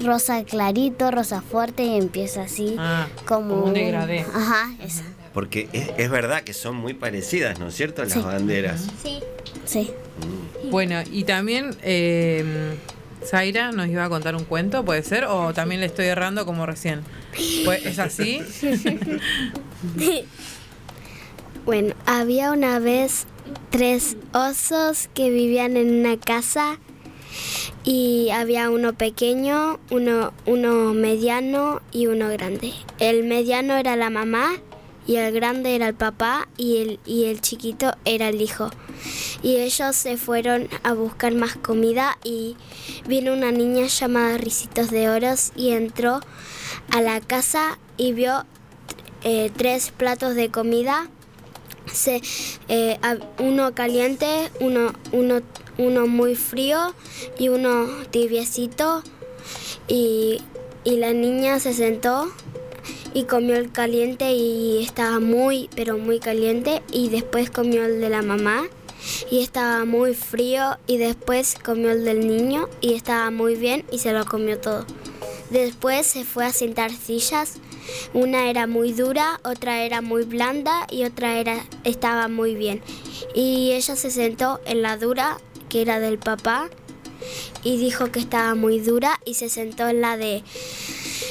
rosa clarito, rosa fuerte y empieza así. Ah, como, como un degradé. Ajá, esa. Porque es, es verdad que son muy parecidas, ¿no es cierto? Las Sí. banderas. Sí. Sí. Bueno, y también eh, Zaira nos iba a contar un cuento, ¿puede ser? ¿O también le estoy errando como recién? Pues, ¿Es así? *laughs* Bueno, había una vez tres osos que vivían en una casa y había uno pequeño, uno, uno mediano y uno grande. El mediano era la mamá y el grande era el papá y el, y el chiquito era el hijo. Y ellos se fueron a buscar más comida y vino una niña llamada Ricitos de Oros y entró a la casa y vio eh, tres platos de comida se, eh, uno caliente, uno, uno, uno muy frío y uno tibiecito. Y, y la niña se sentó y comió el caliente y estaba muy, pero muy caliente. Y después comió el de la mamá y estaba muy frío. Y después comió el del niño y estaba muy bien y se lo comió todo. Después se fue a sentar sillas. Una era muy dura, otra era muy blanda y otra era estaba muy bien. Y ella se sentó en la dura, que era del papá, y dijo que estaba muy dura y se sentó en la de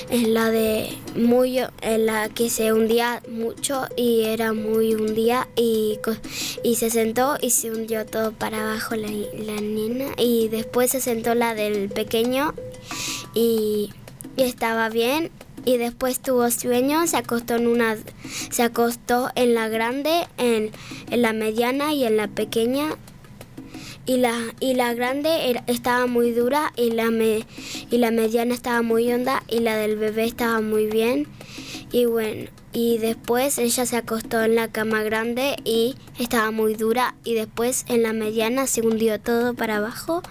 en la de muy en la que se hundía mucho y era muy hundida y y se sentó y se hundió todo para abajo la, la y después se sentó la del pequeño y, y estaba bien. Y después tuvo sueño, se acostó en una se acostó en la grande, en, en la mediana y en la pequeña y la y la grande estaba muy dura y la me- y la mediana estaba muy honda y la del bebé estaba muy bien. Y bueno y después ella se acostó en la cama grande y estaba muy dura y después en la mediana se hundió todo para abajo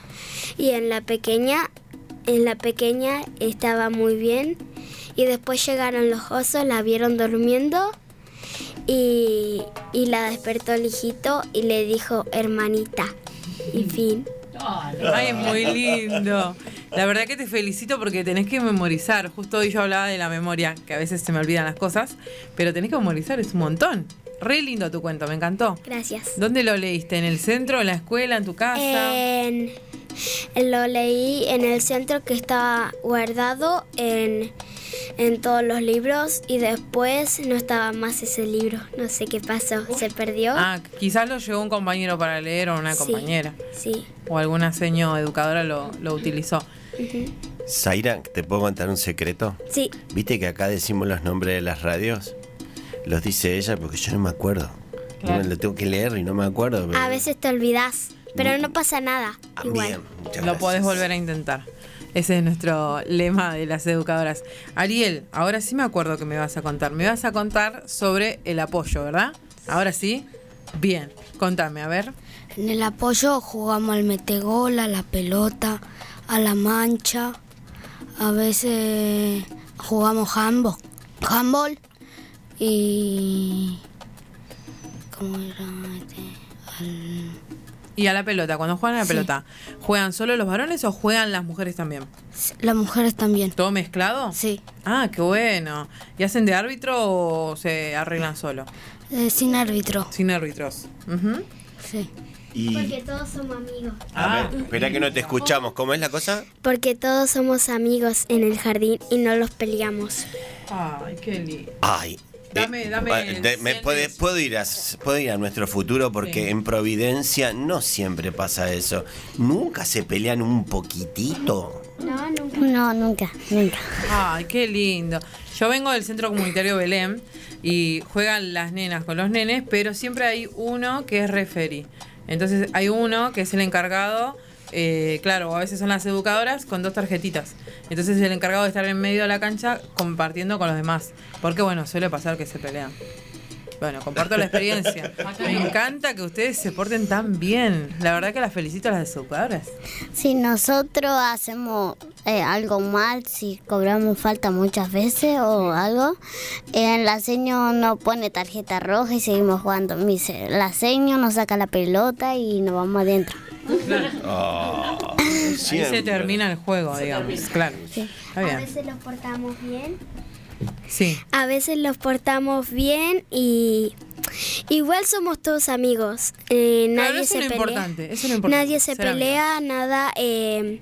y en la pequeña en la pequeña estaba muy bien. Y después llegaron los osos, la vieron durmiendo y, y la despertó el hijito y le dijo hermanita y fin. Ay, es muy lindo. La verdad que te felicito porque tenés que memorizar. Justo hoy yo hablaba de la memoria, que a veces se me olvidan las cosas, pero tenés que memorizar, es un montón. Re lindo tu cuento, me encantó. Gracias. ¿Dónde lo leíste? ¿En el centro, en la escuela, en tu casa? En- lo leí en el centro que está guardado en, en todos los libros y después no estaba más ese libro. No sé qué pasó, se perdió. Ah, quizás lo llevó un compañero para leer o una Sí. compañera. Sí. O alguna seño educadora lo, lo utilizó. Ujú. Zaira, ¿te puedo contar un secreto? Sí. ¿Viste que acá decimos los nombres de las radios? Los dice ella porque yo no me acuerdo. Claro. No, lo tengo que leer y no me acuerdo. pero- A veces te olvidas, pero no pasa nada. Igual. Bien, Lo podés volver a intentar. Ese es nuestro lema de las educadoras. Ariel, ahora sí me acuerdo que me vas a contar. Me vas a contar sobre el apoyo, ¿verdad? Ahora sí. Bien, contame, a ver. En el apoyo jugamos al metegol, a la pelota, a la mancha. A veces jugamos handball, handball y... ¿Cómo era este? Al- Y a la pelota, cuando juegan a la Sí. pelota, ¿juegan solo los varones o juegan las mujeres también? Las mujeres también. ¿Todo mezclado? Sí. Ah, qué bueno. ¿Y hacen de árbitro o se arreglan solo? Eh, sin árbitro. Sin árbitros. Ujú. Sí. Y, Porque todos somos amigos. a ver, espera que no te escuchamos. ¿Cómo es la cosa? Porque todos somos amigos en el jardín y no los peleamos. Ay, qué lindo. Ay. Dame- eh, dame de- me puede- de- puedo, ir a, puedo ir a nuestro futuro porque Sí. en Providencia no siempre pasa eso. Nunca se pelean un poquitito. No, nunca. No, nunca, nunca. Ay, qué lindo. Yo vengo del centro comunitario Belén y juegan las nenas con los nenes, pero siempre hay uno que es referee. Entonces hay uno que es el encargado, eh, claro, a veces son las educadoras con dos tarjetitas. Entonces es el encargado de estar en medio de la cancha compartiendo con los demás. Porque bueno, suele pasar que se pelean. Bueno, comparto la experiencia. *laughs* Me encanta que ustedes se porten tan bien. La verdad que las felicito a las educadoras. Si nosotros hacemos eh, algo mal, si cobramos falta muchas veces o algo, eh, la seño nos pone tarjeta roja y seguimos jugando. Me dice, la seño nos saca la pelota y nos vamos adentro. Ah, Ahí se termina el juego, digamos. Claro. Está A veces los portamos bien. Sí. A veces los portamos bien y igual somos todos amigos. Eh, Claro, nadie se pelea. Nadie se pelea, nada. eh,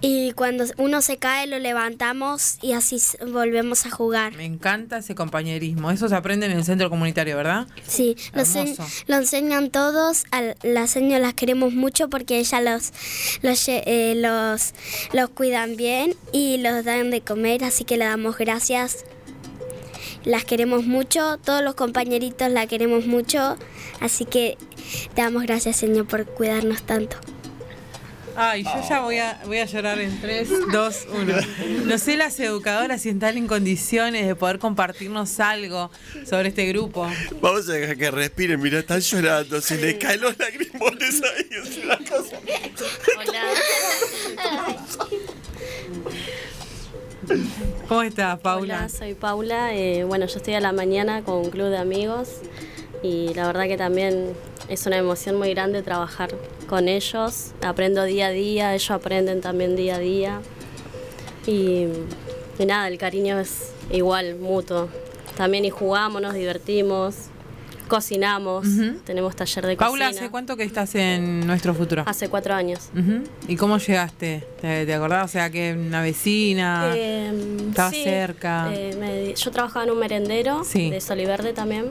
y cuando uno se cae lo levantamos y así volvemos a jugar. Me encanta ese compañerismo. Eso se aprende en el centro comunitario, ¿verdad? Sí, lo, lo enseñan todos. A las señas las queremos mucho porque ellas los, eh, los, los cuidan bien y los dan de comer, así que le damos gracias. Las queremos mucho, todos los compañeritos la queremos mucho, así que te damos gracias, Señor, por cuidarnos tanto. Ay, yo ya voy a, voy a llorar en 3, 2, 1. No sé las educadoras si están en condiciones de poder compartirnos algo sobre este grupo. Vamos a dejar que respiren. Mira, están llorando. Se les caen los lagrimones ahí. Es una cosa. *laughs* ¿Cómo estás, Paula? Hola, soy Paula. Eh, bueno, yo estoy a la mañana con un club de amigos y la verdad que también es una emoción muy grande trabajar con ellos. Aprendo día a día, ellos aprenden también día a día. Y, y nada, el cariño es igual, mutuo. También y jugamos, nos divertimos, cocinamos, tenemos taller de Paula, cocina. ¿hace cuánto que estás en nuestro futuro? Hace cuatro años. ¿Y cómo llegaste? ¿Te, te acordás? O sea, que una vecina. Eh, Estaba sí, cerca. eh, me- yo trabajaba en un merendero Sí. de Soliverde también.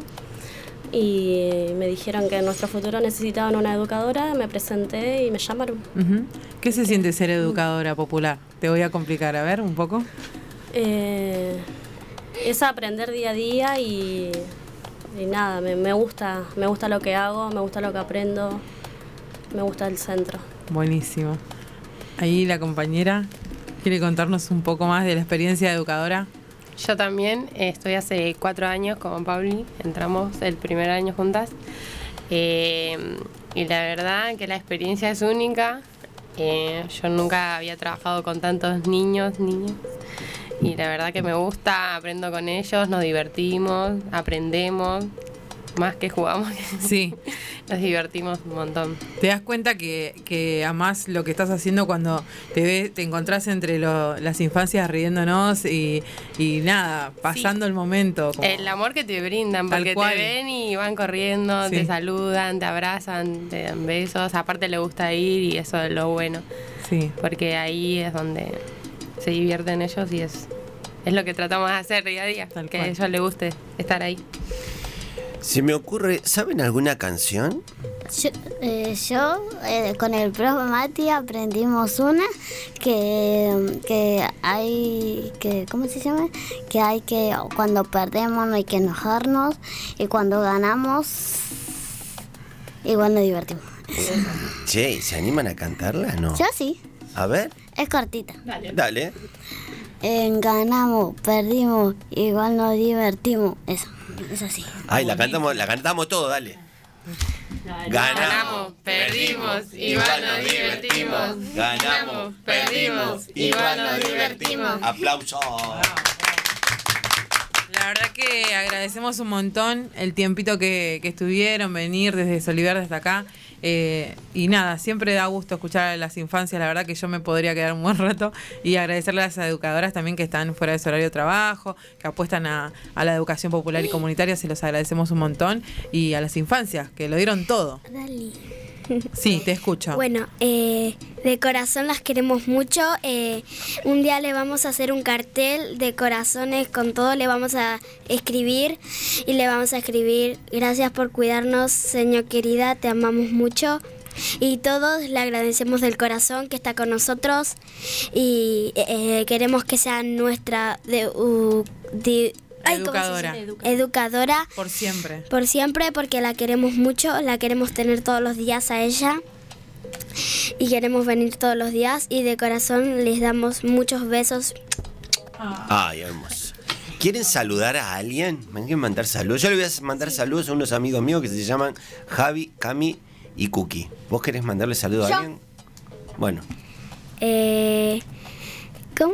Y me dijeron que en nuestro futuro necesitaban una educadora, me presenté y me llamaron. ¿Qué se siente ser educadora popular? Te voy a complicar, a ver, un poco. Eh, es aprender día a día y, y nada, me, me gusta, me gusta lo que hago, me gusta lo que aprendo, me gusta el centro. Buenísimo. Ahí la compañera quiere contarnos un poco más de la experiencia de educadora. Yo también eh, estoy hace cuatro años con Pauli, entramos el primer año juntas. Eh, y la verdad que la experiencia es única. Eh, yo nunca había trabajado con tantos niños, niñas. Y la verdad que me gusta, aprendo con ellos, nos divertimos, aprendemos, más que jugamos. *laughs* Sí. nos divertimos un montón. Te das cuenta que, que amás lo que estás haciendo cuando te ves, te encontrás entre lo- las infancias riéndonos y, y nada, pasando el momento. como- El amor que te brindan, porque te ven y van corriendo, Sí. te saludan, te abrazan, te dan besos. Aparte le gusta ir y eso es lo bueno. Sí. Porque ahí es donde se divierten ellos y es, es lo que tratamos de hacer día a día. que a ellos les guste estar ahí. Se me ocurre, ¿saben alguna canción? Yo, eh, yo, eh, con el profe Mati aprendimos una que, que hay que ¿cómo se llama? que hay que cuando perdemos no hay que enojarnos y cuando ganamos igual nos divertimos. Che, ¿y ¿se animan a cantarla? No. Yo sí, A ver, es cortita. dale. Eh, ganamos, perdimos, igual nos divertimos. Eso, es así. Ay, la cantamos, la cantamos todo, dale. Ganamos, perdimos, igual nos divertimos. Ganamos, perdimos, igual nos divertimos. Aplausos. La verdad que agradecemos un montón el tiempito que, estuvieron, venir desde Soliver hasta acá. Eh, y nada, siempre da gusto escuchar a las infancias. La verdad que yo me podría quedar un buen rato. Y agradecerle a las educadoras también que están fuera de su horario de trabajo, que apuestan a, a la educación popular y comunitaria. Se los agradecemos un montón. Y a las infancias, que lo dieron todo. Sí, te escucho. Bueno, eh, de corazón las queremos mucho. eh, un día le vamos a hacer un cartel de corazones con todo, le vamos a escribir y le vamos a escribir, gracias por cuidarnos, señor querida, te amamos mucho. Y todos le agradecemos del corazón que está con nosotros y eh, queremos que sea nuestra de, ay, ¿cómo se Educadora. dice? educadora Por siempre. por siempre porque la queremos mucho, la queremos tener todos los días a ella y queremos venir todos los días y de corazón les damos muchos besos. Ay, hermoso. ¿Quieren saludar a alguien? ¿Me quieren mandar saludos? Yo le voy a mandar saludos a unos amigos míos que se llaman Javi, Cami y Cookie. ¿Vos querés mandarle saludos a alguien? Bueno, Eh, ¿Cómo?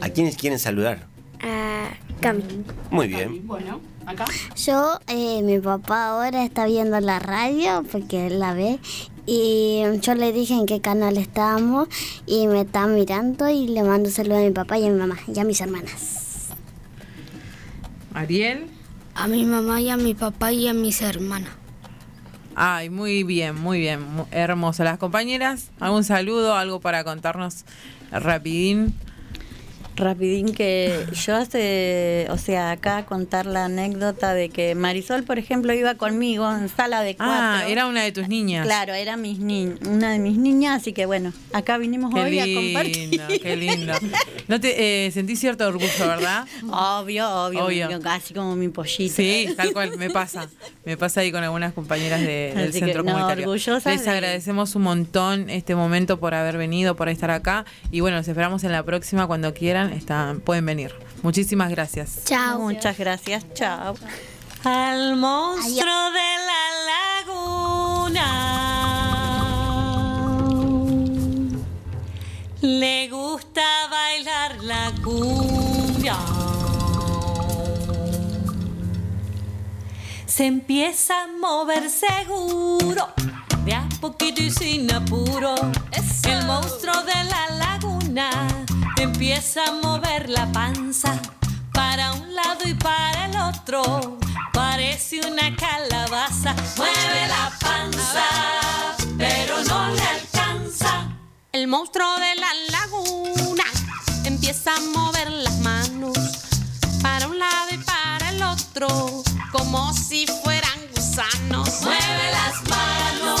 ¿a quiénes quieren saludar? A Cami. Muy bien. Bueno, acá. Yo, eh, mi papá ahora está viendo la radio porque él la ve y yo le dije en qué canal estábamos y me está mirando y le mando saludos a mi papá y a mi mamá y a mis hermanas. Ariel. A mi mamá y a mi papá y a mis hermanas. Ay, muy bien, muy bien. Hermoso. Las compañeras, ¿algún saludo? ¿Algo para contarnos rapidín? Rapidín que yo hace, o sea, acá contar la anécdota de que Marisol, por ejemplo, iba conmigo en sala de cuatro. Ah, era una de tus niñas. Claro, era mis ni- una de mis niñas, así que bueno, acá vinimos Qué hoy a compartir. qué lindo. *laughs* No te eh, sentís cierto orgullo, ¿verdad? Obvio, obvio, Obvio. casi como mi pollito. Sí, tal cual, me pasa. Me pasa ahí con algunas compañeras de- del que, centro no, comunitario. orgullosas Les de- agradecemos un montón este momento por haber venido, por estar acá. Y bueno, los esperamos en la próxima cuando quieran. Están, pueden venir. Muchísimas gracias. Chao. Muchas gracias, chao. Al monstruo de la laguna le gusta bailar la cumbia. Se empieza a mover seguro, de a poquito y sin apuro. El monstruo de la laguna empieza a mover la panza para un lado y para el otro. Parece una calabaza. Mueve la panza, pero no le alcanza. El monstruo de la laguna empieza a mover las manos para un lado y para el otro, como si fueran gusanos. Mueve las manos,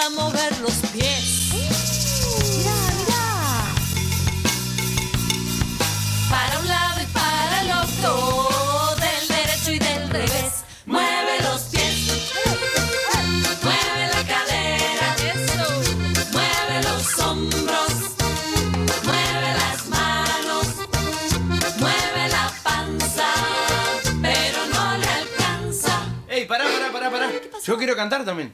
a mover los pies. Mira, mira. Para un lado y para el otro, del derecho y del revés. Mueve los pies. Mueve la cadera. Mueve los hombros. Mueve las manos. Mueve la panza. Pero no le alcanza. Ey, pará, pará, pará, pará. Yo quiero cantar también.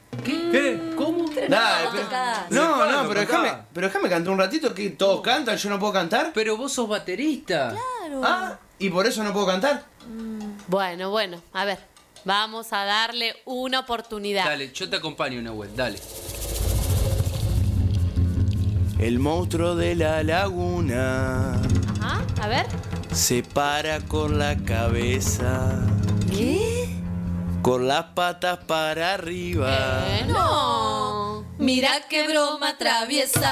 Cantar un ratito que todos cantan, yo no puedo cantar. Pero vos sos baterista. Ah, y por eso no puedo cantar. Bueno, bueno, a ver. Vamos a darle una oportunidad. Dale, yo te acompaño una web, dale. El monstruo de la laguna Ajá, a ver. se para con la cabeza, ¿Qué? con las patas para arriba. No. Mira qué broma traviesa.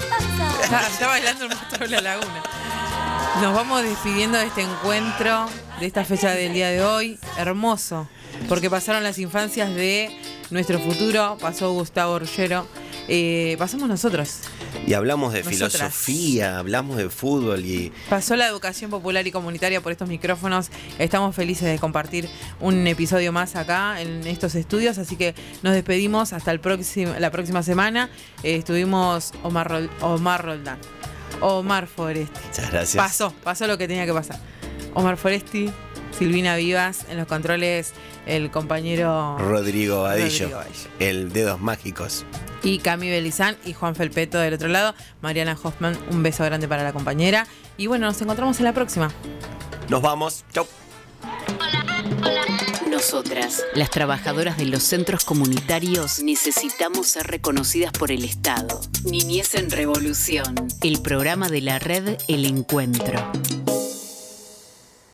Está, bailando el monstruo de la laguna. Nos vamos despidiendo de este encuentro, de esta fecha del día de hoy. Hermoso. Porque pasaron las infancias de nuestro futuro, pasó Gustavo Ruggiero, eh, pasamos nosotros. Y hablamos de Nosotras. filosofía, hablamos de fútbol y Pasó la educación popular y comunitaria por estos micrófonos. Estamos felices de compartir un episodio más acá en estos estudios, así que nos despedimos hasta el próximo, la próxima semana. Eh, estuvimos Omar, Rol- Omar Roldán, Omar Foresti. Muchas gracias. Pasó, pasó lo que tenía que pasar. Omar Foresti, Silvina Vivas, en los controles el compañero Rodrigo Vadillo, el Dedos Mágicos. y Cami Belizán y Juan Felpeto del otro lado. Mariana Hoffman, un beso grande para la compañera. Y bueno, nos encontramos en la próxima. Nos vamos. Chau. Nosotras, las trabajadoras de los centros comunitarios, necesitamos ser reconocidas por el Estado. Niñez en Revolución, el programa de la red El Encuentro.